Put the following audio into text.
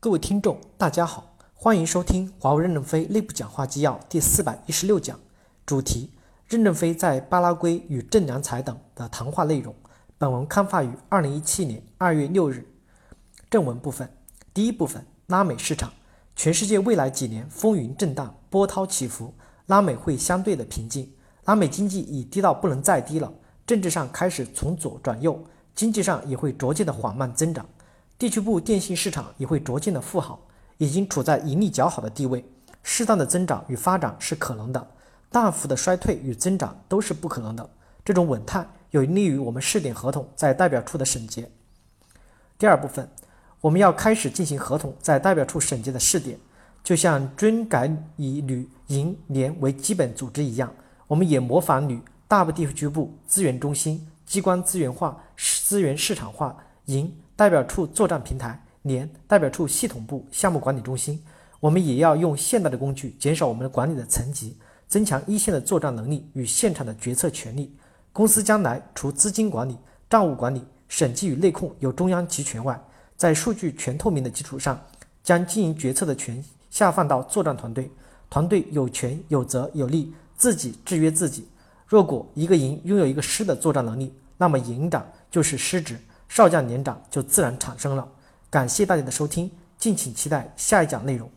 各位听众，大家好，欢迎收听华为任正非内部讲话纪要第四百一十六讲，主题：任正非在巴拉圭与郑良才等的谈话内容。本文刊发于二零一七年二月六日。正文部分，第一部分，拉美市场，全世界未来几年风云震荡，波涛起伏，拉美会相对的平静。拉美经济已低到不能再低了，政治上开始从左转右，经济上也会逐渐的缓慢增长。地区部电信市场也会逐渐的富好，已经处在盈利较好的地位，适当的增长与发展是可能的，大幅的衰退与增长都是不可能的。这种稳态有利于我们试点合同在代表处的审结。第二部分，我们要开始进行合同在代表处审结的试点，就像军改以旅营联为基本组织一样，我们也模仿旅大部地区部资源中心、机关资源化、资源市场化、营。代表处作战平台，连代表处系统部项目管理中心，我们也要用现代的工具，减少我们的管理的层级，增强一线的作战能力与现场的决策权力。公司将来除资金管理、账务管理、审计与内控由中央集权外，在数据全透明的基础上，将经营决策的权下放到作战团队，团队有权有责有利，自己制约自己。若果一个营拥有一个师的作战能力，那么营长就是师职。少将连长就自然产生了。感谢大家的收听，敬请期待下一讲内容。